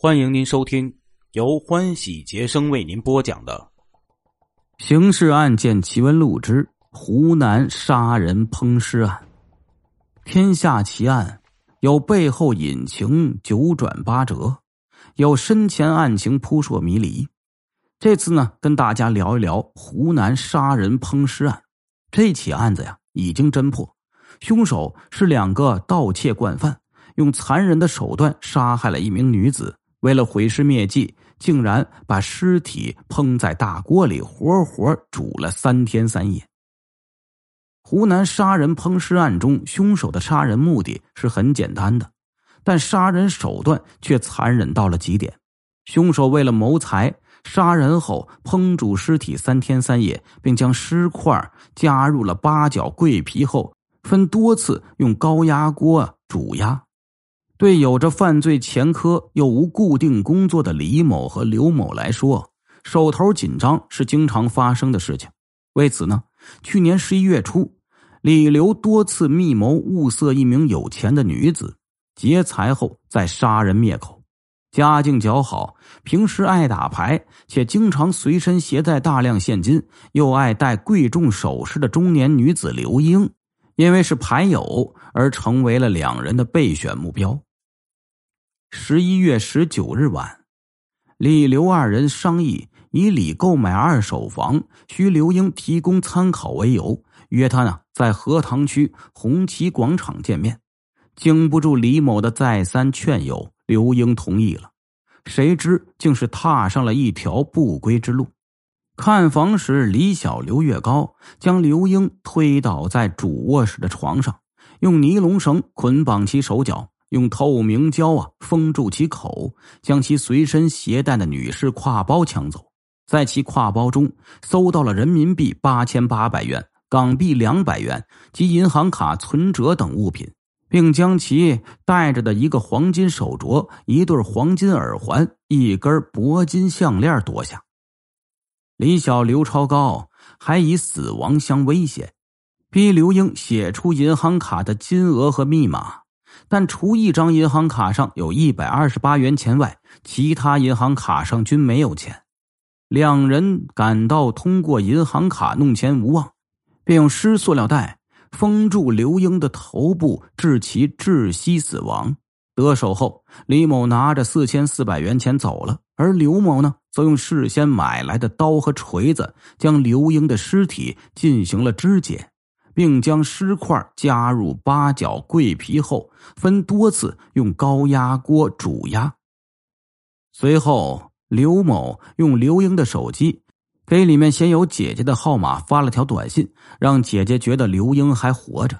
欢迎您收听由欢喜杰生为您播讲的《刑事案件奇闻录之湖南杀人烹尸案》。天下奇案有背后隐情九转八折，有身前案情扑朔迷离。这次呢，跟大家聊一聊湖南杀人烹尸案。这起案子呀，已经侦破，凶手是两个盗窃惯犯，用残忍的手段杀害了一名女子。为了毁尸灭迹，竟然把尸体烹在大锅里，活活煮了三天三夜。湖南杀人烹尸案中，凶手的杀人目的是很简单的，但杀人手段却残忍到了极点。凶手为了谋财，杀人后烹煮尸体三天三夜，并将尸块加入了八角、桂皮后，分多次用高压锅煮压。对有着犯罪前科又无固定工作的李某和刘某来说，手头紧张是经常发生的事情。为此呢，去年十一月初，李刘多次密谋物色一名有钱的女子，劫财后再杀人灭口。家境较好，平时爱打牌，且经常随身携带大量现金，又爱戴贵重首饰的中年女子刘英，因为是牌友而成为了两人的备选目标。十一月十九日晚，李刘二人商议以李购买二手房需刘英提供参考为由，约他呢在荷塘区红旗广场见面。经不住李某的再三劝诱，刘英同意了。谁知竟是踏上了一条不归之路。看房时，李小刘月高将刘英推倒在主卧室的床上，用尼龙绳捆绑其手脚。用透明胶啊封住其口，将其随身携带的女士挎包抢走。在其挎包中搜到了人民币八千八百元、港币两百元及银行卡存折等物品，并将其带着的一个黄金手镯、一对黄金耳环、一根铂金项链夺下。李小刘超高还以死亡相威胁，逼刘英写出银行卡的金额和密码。但除一张银行卡上有一百二十八元钱外，其他银行卡上均没有钱。两人感到通过银行卡弄钱无望，便用湿塑料袋封住刘英的头部，致其窒息死亡。得手后，李某拿着四千四百元钱走了，而刘某呢，则用事先买来的刀和锤子将刘英的尸体进行了肢解。并将尸块加入八角、桂皮后，分多次用高压锅煮压。随后，刘某用刘英的手机给里面写有姐姐的号码发了条短信，让姐姐觉得刘英还活着。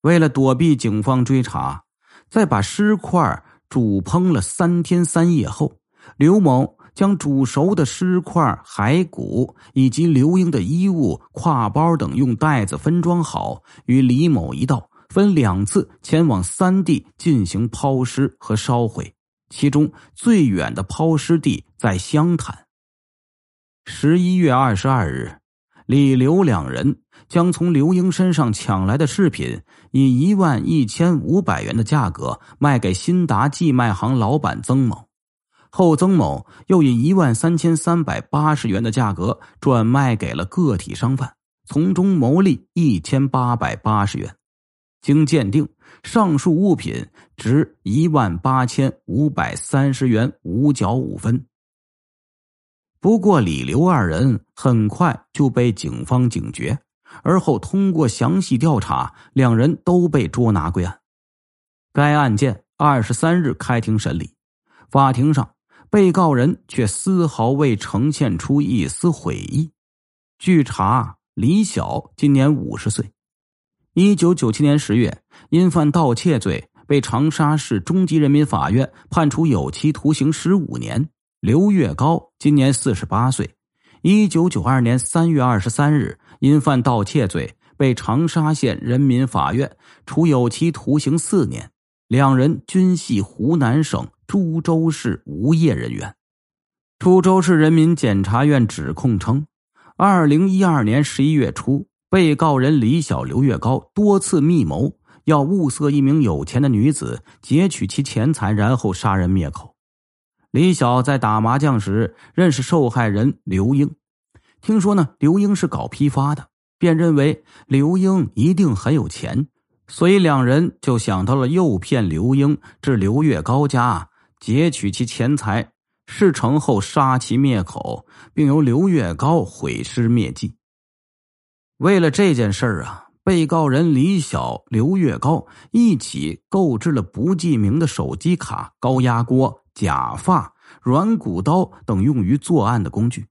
为了躲避警方追查，在把尸块煮烹了三天三夜后，刘某。将煮熟的尸块、骸骨以及刘英的衣物、挎包等用袋子分装好，与李某一道分两次前往三地进行抛尸和烧毁。其中最远的抛尸地在湘潭。十一月二十二日，李刘两人将从刘英身上抢来的饰品，以一万一千五百元的价格卖给新达寄卖行老板曾某。后，曾某又以一万三千三百八十元的价格转卖给了个体商贩，从中牟利一千八百八十元。经鉴定，上述物品值一万八千五百三十元五角五分。不过，李刘二人很快就被警方警觉，而后通过详细调查，两人都被捉拿归案。该案件二十三日开庭审理，法庭上。被告人却丝毫未呈现出一丝悔意。据查，李晓今年五十岁，一九九七年十月因犯盗窃罪被长沙市中级人民法院判处有期徒刑十五年。刘月高今年四十八岁，一九九二年三月二十三日因犯盗窃罪被长沙县人民法院处有期徒刑四年。两人均系湖南省株洲市无业人员。株洲市人民检察院指控称，二零一二年十一月初，被告人李小刘月高多次密谋要物色一名有钱的女子，劫取其钱财，然后杀人灭口。李晓在打麻将时认识受害人刘英，听说呢刘英是搞批发的，便认为刘英一定很有钱，所以两人就想到了诱骗刘英至刘月高家劫取其钱财，事成后杀其灭口，并由刘月高毁尸灭迹。为了这件事儿啊，被告人李晓、刘月高一起购置了不记名的手机卡、高压锅。假发、软骨刀等用于作案的工具。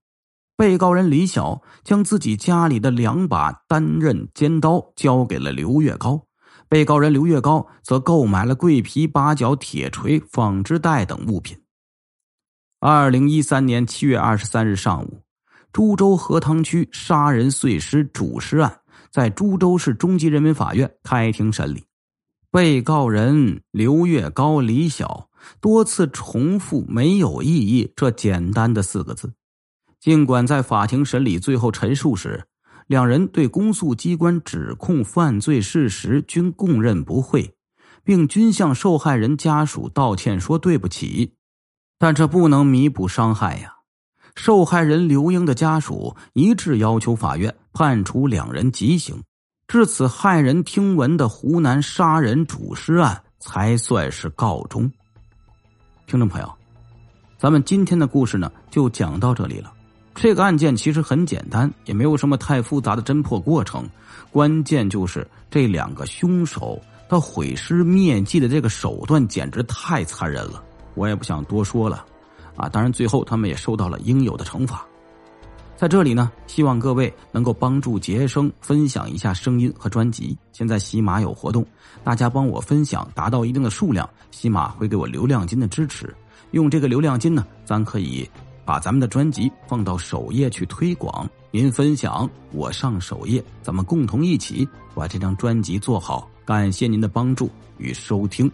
被告人李晓将自己家里的两把单刃尖刀交给了刘月高，被告人刘月高则购买了桂皮、八角、铁锤、纺织袋等物品。二零一三年七月二十三日上午，株洲荷塘区杀人碎尸主尸案在株洲市中级人民法院开庭审理。被告人刘月高、李晓。多次重复“没有异议”这简单的四个字，尽管在法庭审理最后陈述时，两人对公诉机关指控犯罪事实均供认不讳，并均向受害人家属道歉说对不起，但这不能弥补伤害呀！受害人刘英的家属一致要求法院判处两人极刑，至此骇人听闻的湖南杀人主尸案才算是告终。听众朋友，咱们今天的故事呢，就讲到这里了。这个案件其实很简单，也没有什么太复杂的侦破过程。关键就是这两个凶手他毁尸灭迹的这个手段简直太残忍了。我也不想多说了啊。当然，最后他们也受到了应有的惩罚。在这里呢，希望各位能够帮助杰生分享一下声音和专辑。现在喜马有活动，大家帮我分享达到一定的数量，喜马会给我流量金的支持。用这个流量金呢，咱可以把咱们的专辑放到首页去推广。您分享，我上首页，咱们共同一起把这张专辑做好。感谢您的帮助与收听。